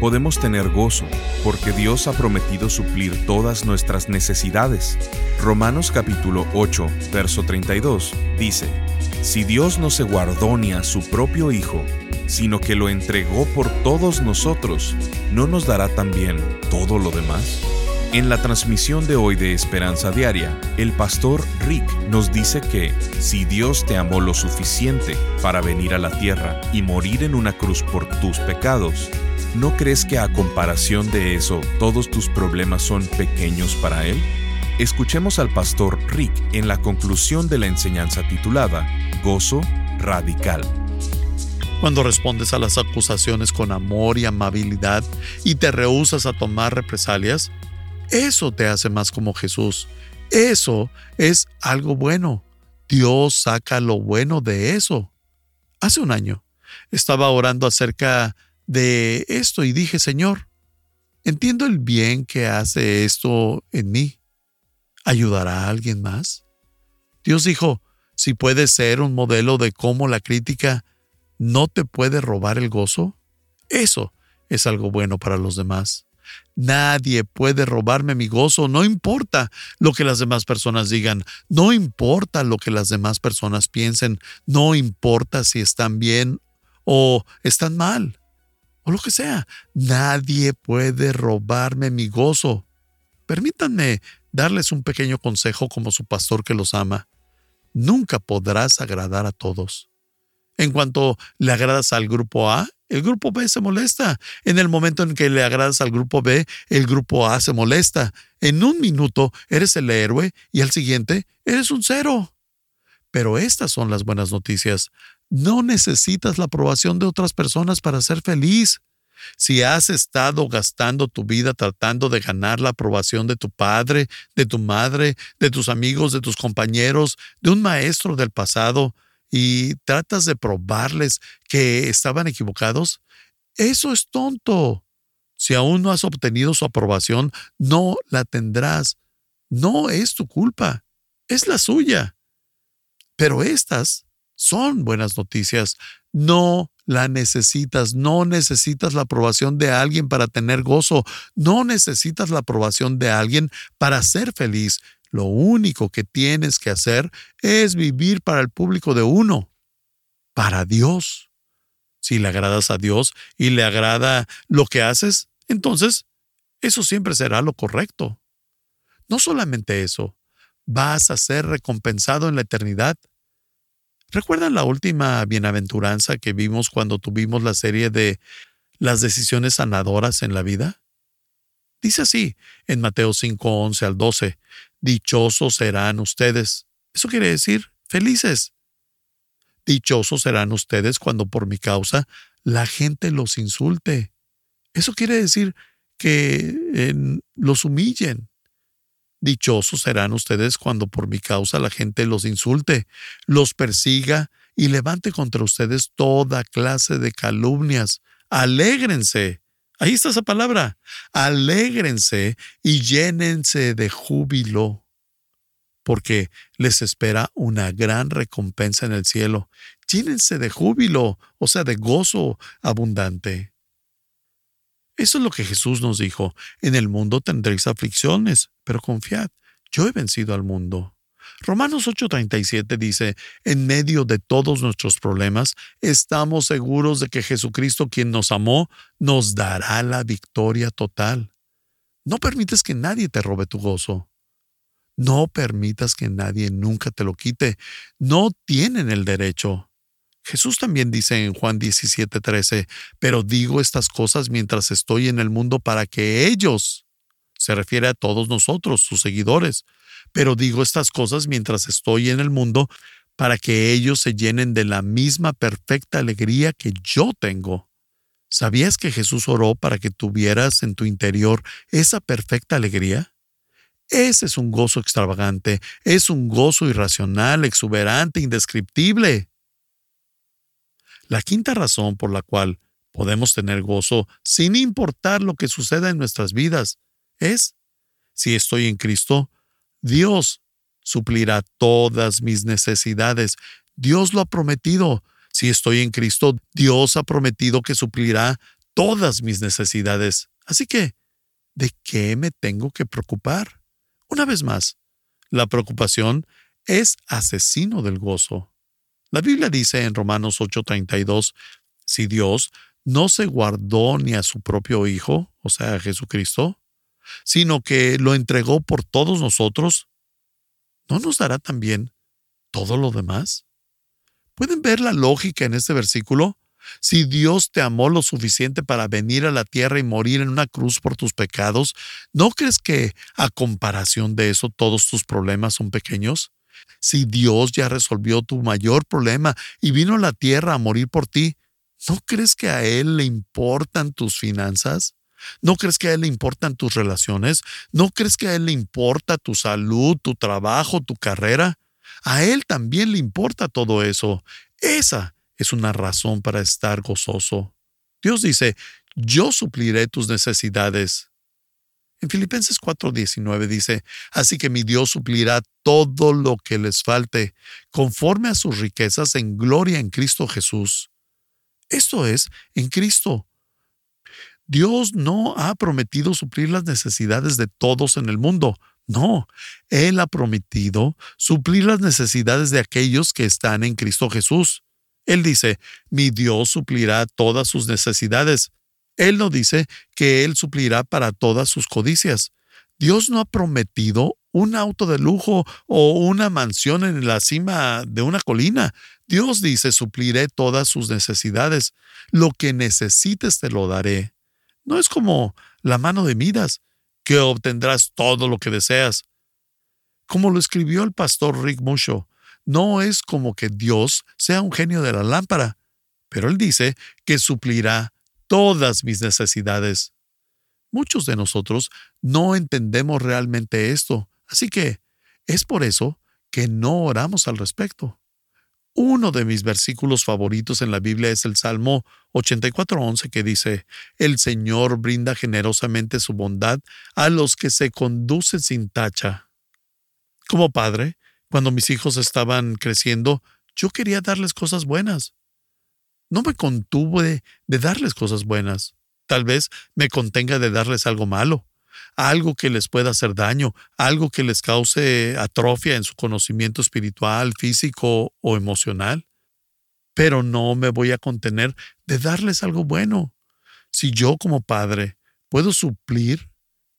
podemos tener gozo, porque Dios ha prometido suplir todas nuestras necesidades. Romanos capítulo 8, verso 32 dice, Si Dios no se guardó ni a su propio Hijo, sino que lo entregó por todos nosotros, ¿no nos dará también todo lo demás? En la transmisión de hoy de Esperanza Diaria, el pastor Rick nos dice que si Dios te amó lo suficiente para venir a la tierra y morir en una cruz por tus pecados, ¿no crees que a comparación de eso todos tus problemas son pequeños para Él? Escuchemos al pastor Rick en la conclusión de la enseñanza titulada Gozo Radical. Cuando respondes a las acusaciones con amor y amabilidad y te rehusas a tomar represalias, eso te hace más como Jesús. Eso es algo bueno. Dios saca lo bueno de eso. Hace un año estaba orando acerca de esto y dije, Señor, entiendo el bien que hace esto en mí. ¿Ayudará a alguien más? Dios dijo, si puede ser un modelo de cómo la crítica no te puede robar el gozo, eso es algo bueno para los demás. Nadie puede robarme mi gozo, no importa lo que las demás personas digan, no importa lo que las demás personas piensen, no importa si están bien o están mal, o lo que sea. Nadie puede robarme mi gozo. Permítanme darles un pequeño consejo como su pastor que los ama. Nunca podrás agradar a todos. En cuanto le agradas al grupo A, el grupo B se molesta. En el momento en que le agradas al grupo B, el grupo A se molesta. En un minuto eres el héroe y al siguiente eres un cero. Pero estas son las buenas noticias. No necesitas la aprobación de otras personas para ser feliz. Si has estado gastando tu vida tratando de ganar la aprobación de tu padre, de tu madre, de tus amigos, de tus compañeros, de un maestro del pasado, y tratas de probarles que estaban equivocados, eso es tonto. Si aún no has obtenido su aprobación, no la tendrás. No es tu culpa, es la suya. Pero estas son buenas noticias. No la necesitas, no necesitas la aprobación de alguien para tener gozo, no necesitas la aprobación de alguien para ser feliz. Lo único que tienes que hacer es vivir para el público de uno, para Dios. Si le agradas a Dios y le agrada lo que haces, entonces eso siempre será lo correcto. No solamente eso, vas a ser recompensado en la eternidad. ¿Recuerdan la última bienaventuranza que vimos cuando tuvimos la serie de las decisiones sanadoras en la vida? Dice así en Mateo 5, 11 al 12, dichosos serán ustedes. Eso quiere decir felices. Dichosos serán ustedes cuando por mi causa la gente los insulte. Eso quiere decir que los humillen. Dichosos serán ustedes cuando por mi causa la gente los insulte, los persiga y levante contra ustedes toda clase de calumnias. Alégrense Ahí está esa palabra. Alégrense y llénense de júbilo, porque les espera una gran recompensa en el cielo. Llénense de júbilo, o sea, de gozo abundante. Eso es lo que Jesús nos dijo. En el mundo tendréis aflicciones, pero confiad, yo he vencido al mundo. Romanos 8:37 dice, en medio de todos nuestros problemas, estamos seguros de que Jesucristo, quien nos amó, nos dará la victoria total. No permites que nadie te robe tu gozo. No permitas que nadie nunca te lo quite. No tienen el derecho. Jesús también dice en Juan 17:13, pero digo estas cosas mientras estoy en el mundo para que ellos, se refiere a todos nosotros, sus seguidores, pero digo estas cosas mientras estoy en el mundo para que ellos se llenen de la misma perfecta alegría que yo tengo. ¿Sabías que Jesús oró para que tuvieras en tu interior esa perfecta alegría? Ese es un gozo extravagante, es un gozo irracional, exuberante, indescriptible. La quinta razón por la cual podemos tener gozo sin importar lo que suceda en nuestras vidas es, si estoy en Cristo, Dios suplirá todas mis necesidades. Dios lo ha prometido. Si estoy en Cristo, Dios ha prometido que suplirá todas mis necesidades. Así que, ¿de qué me tengo que preocupar? Una vez más, la preocupación es asesino del gozo. La Biblia dice en Romanos 8:32, si Dios no se guardó ni a su propio Hijo, o sea, a Jesucristo, sino que lo entregó por todos nosotros, ¿no nos dará también todo lo demás? ¿Pueden ver la lógica en este versículo? Si Dios te amó lo suficiente para venir a la tierra y morir en una cruz por tus pecados, ¿no crees que a comparación de eso todos tus problemas son pequeños? Si Dios ya resolvió tu mayor problema y vino a la tierra a morir por ti, ¿no crees que a Él le importan tus finanzas? ¿No crees que a Él le importan tus relaciones? ¿No crees que a Él le importa tu salud, tu trabajo, tu carrera? A Él también le importa todo eso. Esa es una razón para estar gozoso. Dios dice, yo supliré tus necesidades. En Filipenses 4:19 dice, así que mi Dios suplirá todo lo que les falte, conforme a sus riquezas en gloria en Cristo Jesús. Esto es, en Cristo. Dios no ha prometido suplir las necesidades de todos en el mundo. No, Él ha prometido suplir las necesidades de aquellos que están en Cristo Jesús. Él dice, mi Dios suplirá todas sus necesidades. Él no dice que Él suplirá para todas sus codicias. Dios no ha prometido un auto de lujo o una mansión en la cima de una colina. Dios dice, supliré todas sus necesidades. Lo que necesites te lo daré. No es como la mano de Midas, que obtendrás todo lo que deseas. Como lo escribió el pastor Rick Musho, no es como que Dios sea un genio de la lámpara, pero Él dice que suplirá todas mis necesidades. Muchos de nosotros no entendemos realmente esto, así que es por eso que no oramos al respecto. Uno de mis versículos favoritos en la Biblia es el Salmo 84.11 que dice, El Señor brinda generosamente su bondad a los que se conducen sin tacha. Como padre, cuando mis hijos estaban creciendo, yo quería darles cosas buenas. No me contuve de darles cosas buenas. Tal vez me contenga de darles algo malo, algo que les pueda hacer daño, algo que les cause atrofia en su conocimiento espiritual, físico o emocional. Pero no me voy a contener de darles algo bueno. Si yo como padre puedo suplir,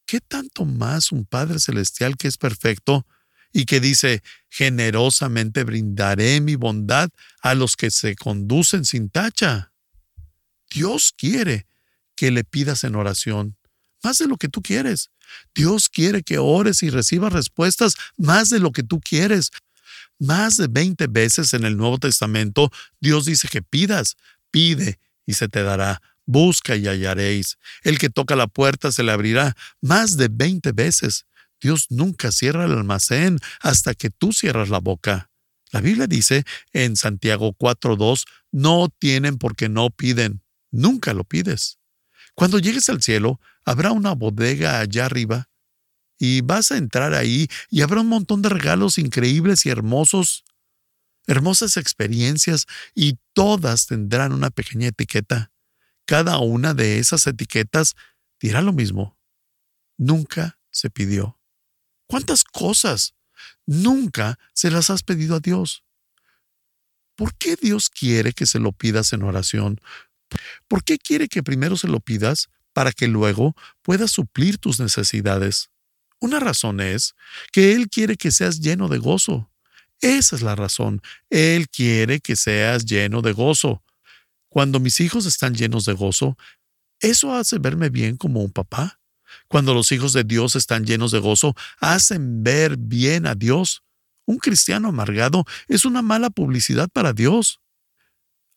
¿qué tanto más un Padre Celestial que es perfecto y que dice, generosamente brindaré mi bondad a los que se conducen sin tacha. Dios quiere que le pidas en oración más de lo que tú quieres. Dios quiere que ores y recibas respuestas más de lo que tú quieres. Más de 20 veces en el Nuevo Testamento Dios dice que pidas, pide y se te dará. Busca y hallaréis. El que toca la puerta se le abrirá. Más de 20 veces. Dios nunca cierra el almacén hasta que tú cierras la boca. La Biblia dice en Santiago 4.2, no tienen porque no piden. Nunca lo pides. Cuando llegues al cielo, habrá una bodega allá arriba y vas a entrar ahí y habrá un montón de regalos increíbles y hermosos, hermosas experiencias y todas tendrán una pequeña etiqueta. Cada una de esas etiquetas dirá lo mismo. Nunca se pidió. ¿Cuántas cosas nunca se las has pedido a Dios? ¿Por qué Dios quiere que se lo pidas en oración? ¿Por qué quiere que primero se lo pidas para que luego puedas suplir tus necesidades? Una razón es que Él quiere que seas lleno de gozo. Esa es la razón. Él quiere que seas lleno de gozo. Cuando mis hijos están llenos de gozo, eso hace verme bien como un papá. Cuando los hijos de Dios están llenos de gozo, hacen ver bien a Dios. Un cristiano amargado es una mala publicidad para Dios.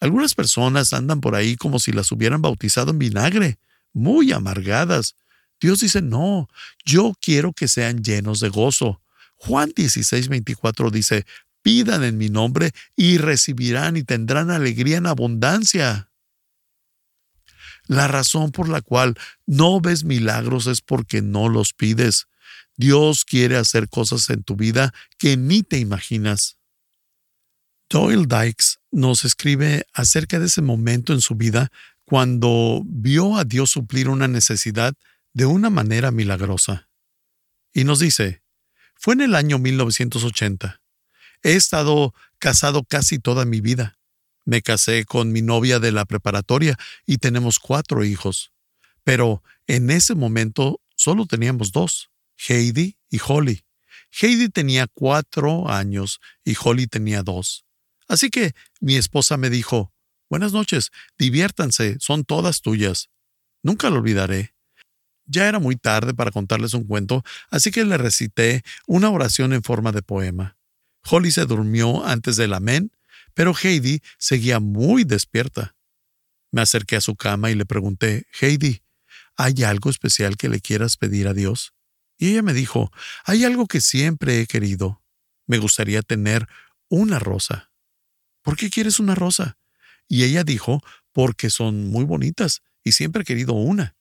Algunas personas andan por ahí como si las hubieran bautizado en vinagre, muy amargadas. Dios dice, no, yo quiero que sean llenos de gozo. Juan 16, 24 dice, pidan en mi nombre y recibirán y tendrán alegría en abundancia. La razón por la cual no ves milagros es porque no los pides. Dios quiere hacer cosas en tu vida que ni te imaginas. Doyle Dykes nos escribe acerca de ese momento en su vida cuando vio a Dios suplir una necesidad de una manera milagrosa. Y nos dice, fue en el año 1980. He estado casado casi toda mi vida. Me casé con mi novia de la preparatoria y tenemos cuatro hijos. Pero en ese momento solo teníamos dos, Heidi y Holly. Heidi tenía cuatro años y Holly tenía dos. Así que mi esposa me dijo, Buenas noches, diviértanse, son todas tuyas. Nunca lo olvidaré. Ya era muy tarde para contarles un cuento, así que le recité una oración en forma de poema. Holly se durmió antes del amén, pero Heidi seguía muy despierta. Me acerqué a su cama y le pregunté, Heidi, ¿hay algo especial que le quieras pedir a Dios? Y ella me dijo, hay algo que siempre he querido. Me gustaría tener una rosa. ¿por qué quieres una rosa? Y ella dijo, porque son muy bonitas y siempre he querido una.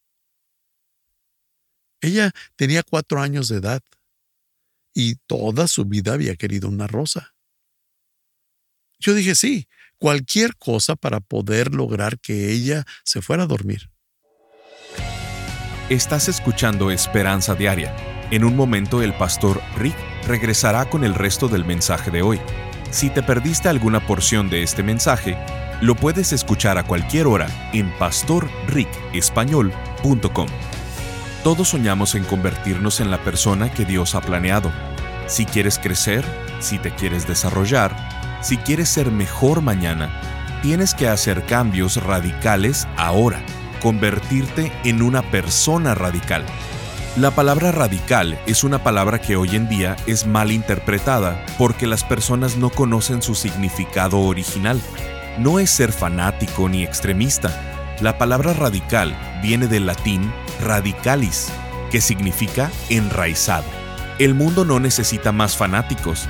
Ella tenía cuatro años de edad y toda su vida había querido una rosa. Yo dije sí, cualquier cosa para poder lograr que ella se fuera a dormir. Estás escuchando Esperanza Diaria. En un momento el pastor Rick regresará con el resto del mensaje de hoy. Si te perdiste alguna porción de este mensaje, lo puedes escuchar a cualquier hora en pastorricespañol.com. Todos soñamos en convertirnos en la persona que Dios ha planeado. Si quieres crecer, si te quieres desarrollar, si quieres ser mejor mañana, tienes que hacer cambios radicales ahora, convertirte en una persona radical. La palabra radical es una palabra que hoy en día es mal interpretada porque las personas no conocen su significado original. No es ser fanático ni extremista. La palabra radical viene del latín radicalis, que significa enraizado. El mundo no necesita más fanáticos,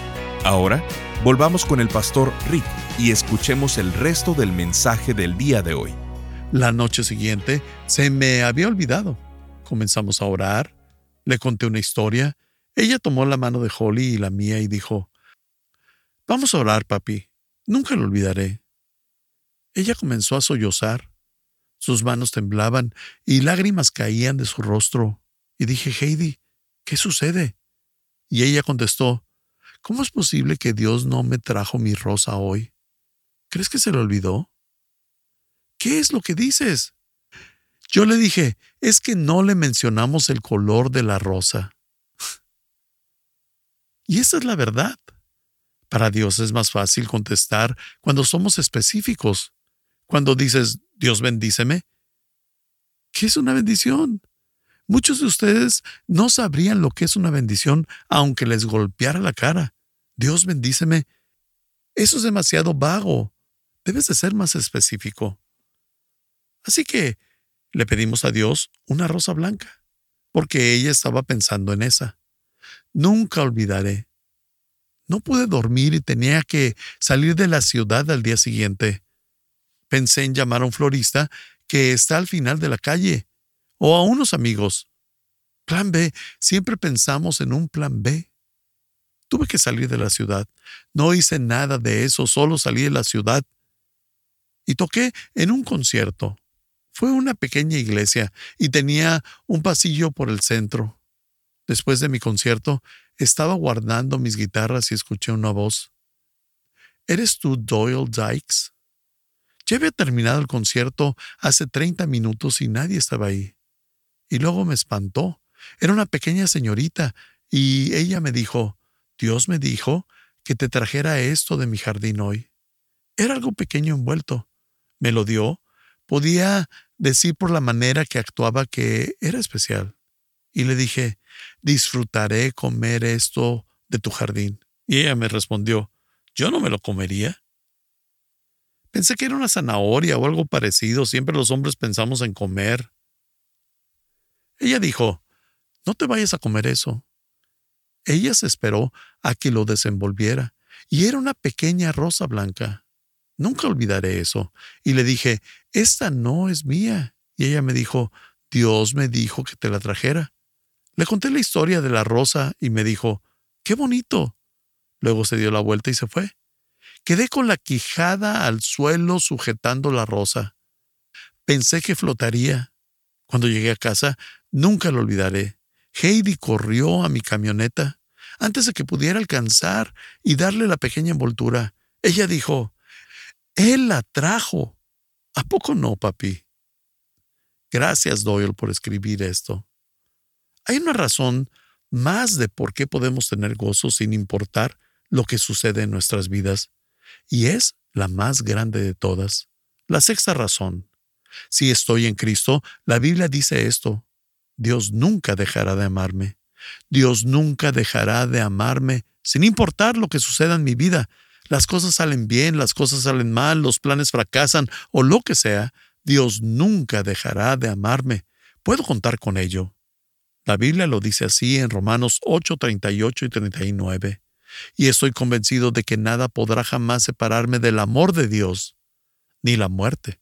Ahora, volvamos con el pastor Rick y escuchemos el resto del mensaje del día de hoy. La noche siguiente se me había olvidado. Comenzamos a orar, le conté una historia, ella tomó la mano de Holly y la mía y dijo, Vamos a orar, papi, nunca lo olvidaré. Ella comenzó a sollozar, sus manos temblaban y lágrimas caían de su rostro, y dije, Heidi, ¿qué sucede? Y ella contestó, ¿Cómo es posible que Dios no me trajo mi rosa hoy? ¿Crees que se le olvidó? ¿Qué es lo que dices? Yo le dije, es que no le mencionamos el color de la rosa. Y esa es la verdad. Para Dios es más fácil contestar cuando somos específicos. Cuando dices, Dios bendíceme. ¿Qué es una bendición? Muchos de ustedes no sabrían lo que es una bendición aunque les golpeara la cara. Dios bendíceme. Eso es demasiado vago. Debes de ser más específico. Así que le pedimos a Dios una rosa blanca, porque ella estaba pensando en esa. Nunca olvidaré. No pude dormir y tenía que salir de la ciudad al día siguiente. Pensé en llamar a un florista que está al final de la calle, o a unos amigos. Plan B, siempre pensamos en un plan B. Tuve que salir de la ciudad. No hice nada de eso, solo salí de la ciudad. Y toqué en un concierto. Fue una pequeña iglesia y tenía un pasillo por el centro. Después de mi concierto, estaba guardando mis guitarras y escuché una voz. ¿Eres tú Doyle Dykes? Ya había terminado el concierto hace 30 minutos y nadie estaba ahí. Y luego me espantó. Era una pequeña señorita y ella me dijo, Dios me dijo que te trajera esto de mi jardín hoy. Era algo pequeño envuelto. Me lo dio Podía decir por la manera que actuaba que era especial. Y le dije, disfrutaré comer esto de tu jardín. Y ella me respondió, yo no me lo comería. Pensé que era una zanahoria o algo parecido. Siempre los hombres pensamos en comer. Ella dijo, no te vayas a comer eso. Ella se esperó a que lo desenvolviera, y era una pequeña rosa blanca. Nunca olvidaré eso. Y le dije, esta no es mía. Y ella me dijo, Dios me dijo que te la trajera. Le conté la historia de la rosa y me dijo, qué bonito. Luego se dio la vuelta y se fue. Quedé con la quijada al suelo sujetando la rosa. Pensé que flotaría. Cuando llegué a casa, nunca lo olvidaré. Heidi corrió a mi camioneta antes de que pudiera alcanzar y darle la pequeña envoltura. Ella dijo, él la trajo. ¿A poco no, papi? Gracias, Doyle, por escribir esto. Hay una razón más de por qué podemos tener gozo sin importar lo que sucede en nuestras vidas, y es la más grande de todas. La sexta razón. Si estoy en Cristo, la Biblia dice esto. Dios nunca dejará de amarme. Dios nunca dejará de amarme sin importar lo que suceda en mi vida, las cosas salen bien, las cosas salen mal, los planes fracasan o lo que sea, Dios nunca dejará de amarme. Puedo contar con ello. La Biblia lo dice así en Romanos 8, 38 y 39. Y estoy convencido de que nada podrá jamás separarme del amor de Dios, ni la muerte,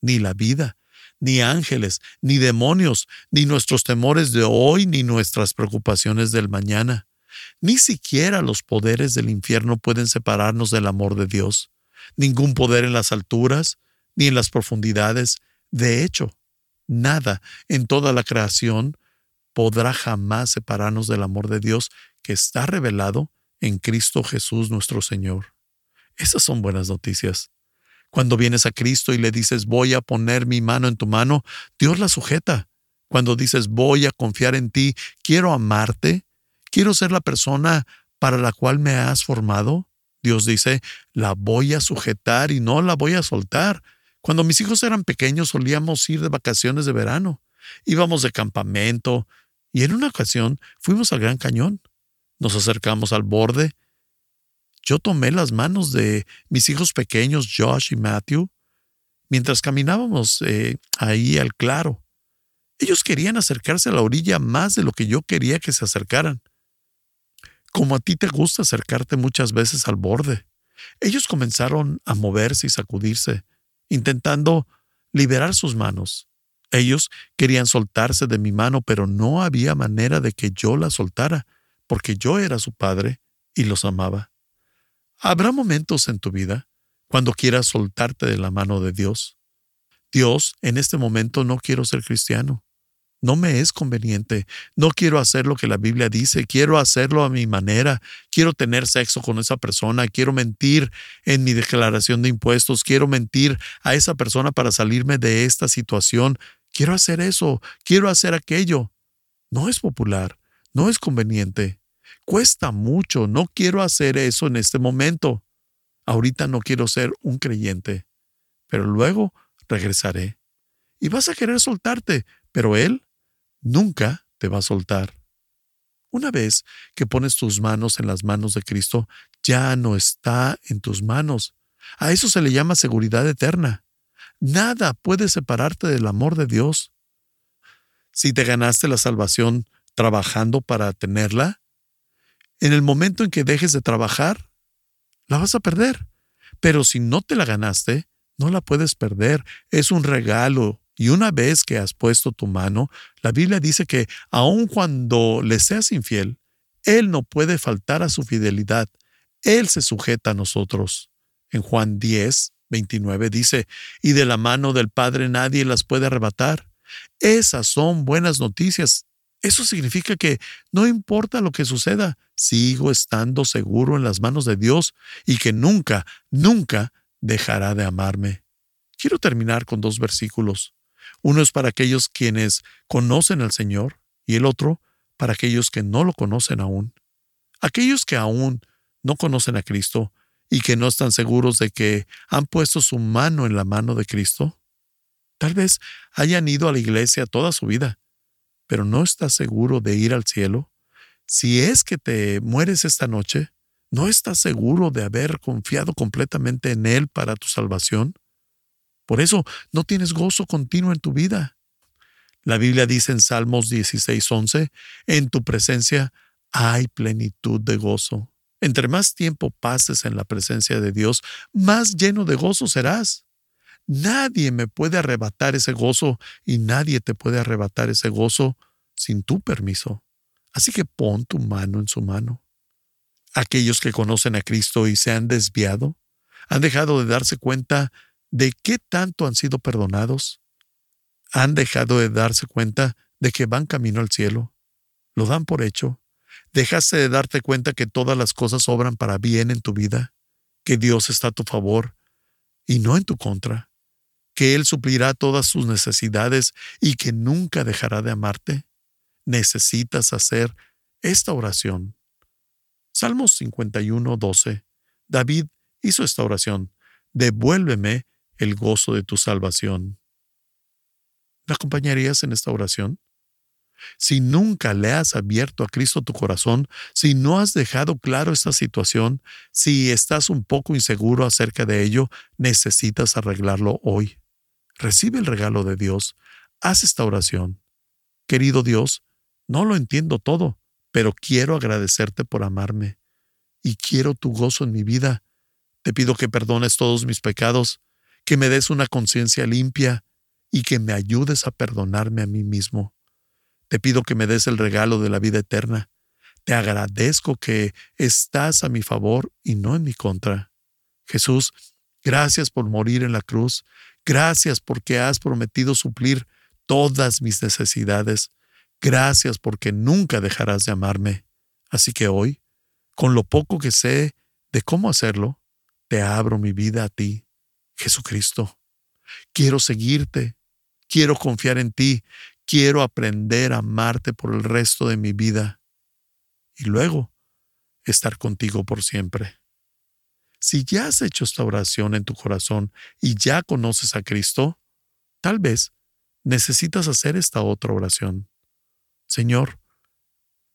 ni la vida, ni ángeles, ni demonios, ni nuestros temores de hoy, ni nuestras preocupaciones del mañana. Ni siquiera los poderes del infierno pueden separarnos del amor de Dios. Ningún poder en las alturas, ni en las profundidades. De hecho, nada en toda la creación podrá jamás separarnos del amor de Dios que está revelado en Cristo Jesús nuestro Señor. Esas son buenas noticias. Cuando vienes a Cristo y le dices voy a poner mi mano en tu mano, Dios la sujeta. Cuando dices voy a confiar en ti, quiero amarte, quiero ser la persona para la cual me has formado. Dios dice, la voy a sujetar y no la voy a soltar. Cuando mis hijos eran pequeños solíamos ir de vacaciones de verano. Íbamos de campamento y en una ocasión fuimos al Gran Cañón. Nos acercamos al borde. Yo tomé las manos de mis hijos pequeños, Josh y Matthew, mientras caminábamos eh, ahí al claro. Ellos querían acercarse a la orilla más de lo que yo quería que se acercaran como a ti te gusta acercarte muchas veces al borde. Ellos comenzaron a moverse y sacudirse, intentando liberar sus manos. Ellos querían soltarse de mi mano, pero no había manera de que yo la soltara, porque yo era su padre y los amaba. Habrá momentos en tu vida cuando quieras soltarte de la mano de Dios. Dios, en este momento no quiero ser cristiano. no me es conveniente. No quiero hacer lo que la Biblia dice, quiero hacerlo a mi manera. Quiero tener sexo con esa persona, quiero mentir en mi declaración de impuestos, quiero mentir a esa persona para salirme de esta situación. Quiero hacer eso, quiero hacer aquello. No es popular, no es conveniente. Cuesta mucho, no quiero hacer eso en este momento. Ahorita no quiero ser un creyente, pero luego regresaré. Y vas a querer soltarte, pero Él nunca te va a soltar. Una vez que pones tus manos en las manos de Cristo, ya no está en tus manos. A eso se le llama seguridad eterna. Nada puede separarte del amor de Dios. Si te ganaste la salvación trabajando para tenerla, en el momento en que dejes de trabajar, la vas a perder. Pero si no te la ganaste, no la puedes perder. Es un regalo y una vez que has puesto tu mano, la Biblia dice que aun cuando le seas infiel, Él no puede faltar a su fidelidad. Él se sujeta a nosotros. En Juan 10, 29 dice, y de la mano del Padre nadie las puede arrebatar. Esas son buenas noticias. Eso significa que no importa lo que suceda, sigo estando seguro en las manos de Dios y que nunca, nunca dejará de amarme. Quiero terminar con dos versículos. Uno es para aquellos quienes conocen al Señor y el otro para aquellos que no lo conocen aún. Aquellos que aún no conocen a Cristo y que no están seguros de que han puesto su mano en la mano de Cristo. Tal vez hayan ido a la iglesia toda su vida, pero no estás seguro de ir al cielo. Si es que te mueres esta noche, ¿no estás seguro de haber confiado completamente en Él para tu salvación? Por eso no tienes gozo continuo en tu vida. La Biblia dice en Salmos 16:11, en tu presencia hay plenitud de gozo. Entre más tiempo pases en la presencia de Dios, más lleno de gozo serás. Nadie me puede arrebatar ese gozo y nadie te puede arrebatar ese gozo sin tu permiso. Así que pon tu mano en su mano. Aquellos que conocen a Cristo y se han desviado, han dejado de darse cuenta de qué tanto han sido perdonados? ¿Han dejado de darse cuenta de que van camino al cielo? ¿Lo dan por hecho? ¿Dejaste de darte cuenta que todas las cosas obran para bien en tu vida? ¿Que Dios está a tu favor y no en tu contra? ¿Que Él suplirá todas sus necesidades y que nunca dejará de amarte? Necesitas hacer esta oración. Salmos 51, 12. David hizo esta oración. Devuélveme el gozo de tu salvación. ¿Me acompañarías en esta oración? Si nunca le has abierto a Cristo tu corazón, si no has dejado claro esta situación, si estás un poco inseguro acerca de ello, necesitas arreglarlo hoy. Recibe el regalo de Dios. Haz esta oración. Querido Dios, no lo entiendo todo, pero quiero agradecerte por amarme y quiero tu gozo en mi vida. Te pido que perdones todos mis pecados que me des una conciencia limpia y que me ayudes a perdonarme a mí mismo. Te pido que me des el regalo de la vida eterna. Te agradezco que estás a mi favor y no en mi contra. Jesús, gracias por morir en la cruz. Gracias porque has prometido suplir todas mis necesidades. Gracias porque nunca dejarás de amarme. Así que hoy, con lo poco que sé de cómo hacerlo, te abro mi vida a ti. Jesucristo. Quiero seguirte, quiero confiar en ti, quiero aprender a amarte por el resto de mi vida y luego estar contigo por siempre. Si ya has hecho esta oración en tu corazón y ya conoces a Cristo, tal vez necesitas hacer esta otra oración. Señor,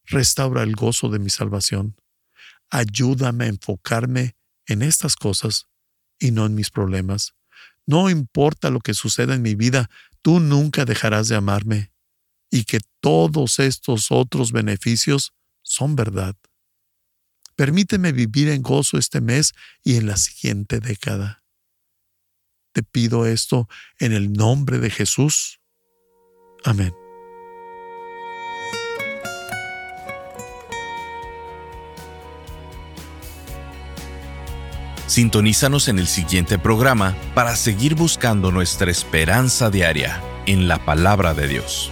restaura el gozo de mi salvación. Ayúdame a enfocarme en estas cosas y no en mis problemas. No importa lo que suceda en mi vida, tú nunca dejarás de amarme y que todos estos otros beneficios son verdad. Permíteme vivir en gozo este mes y en la siguiente década. Te pido esto en el nombre de Jesús. Amén. Sintonízanos en el siguiente programa para seguir buscando nuestra esperanza diaria en la palabra de Dios.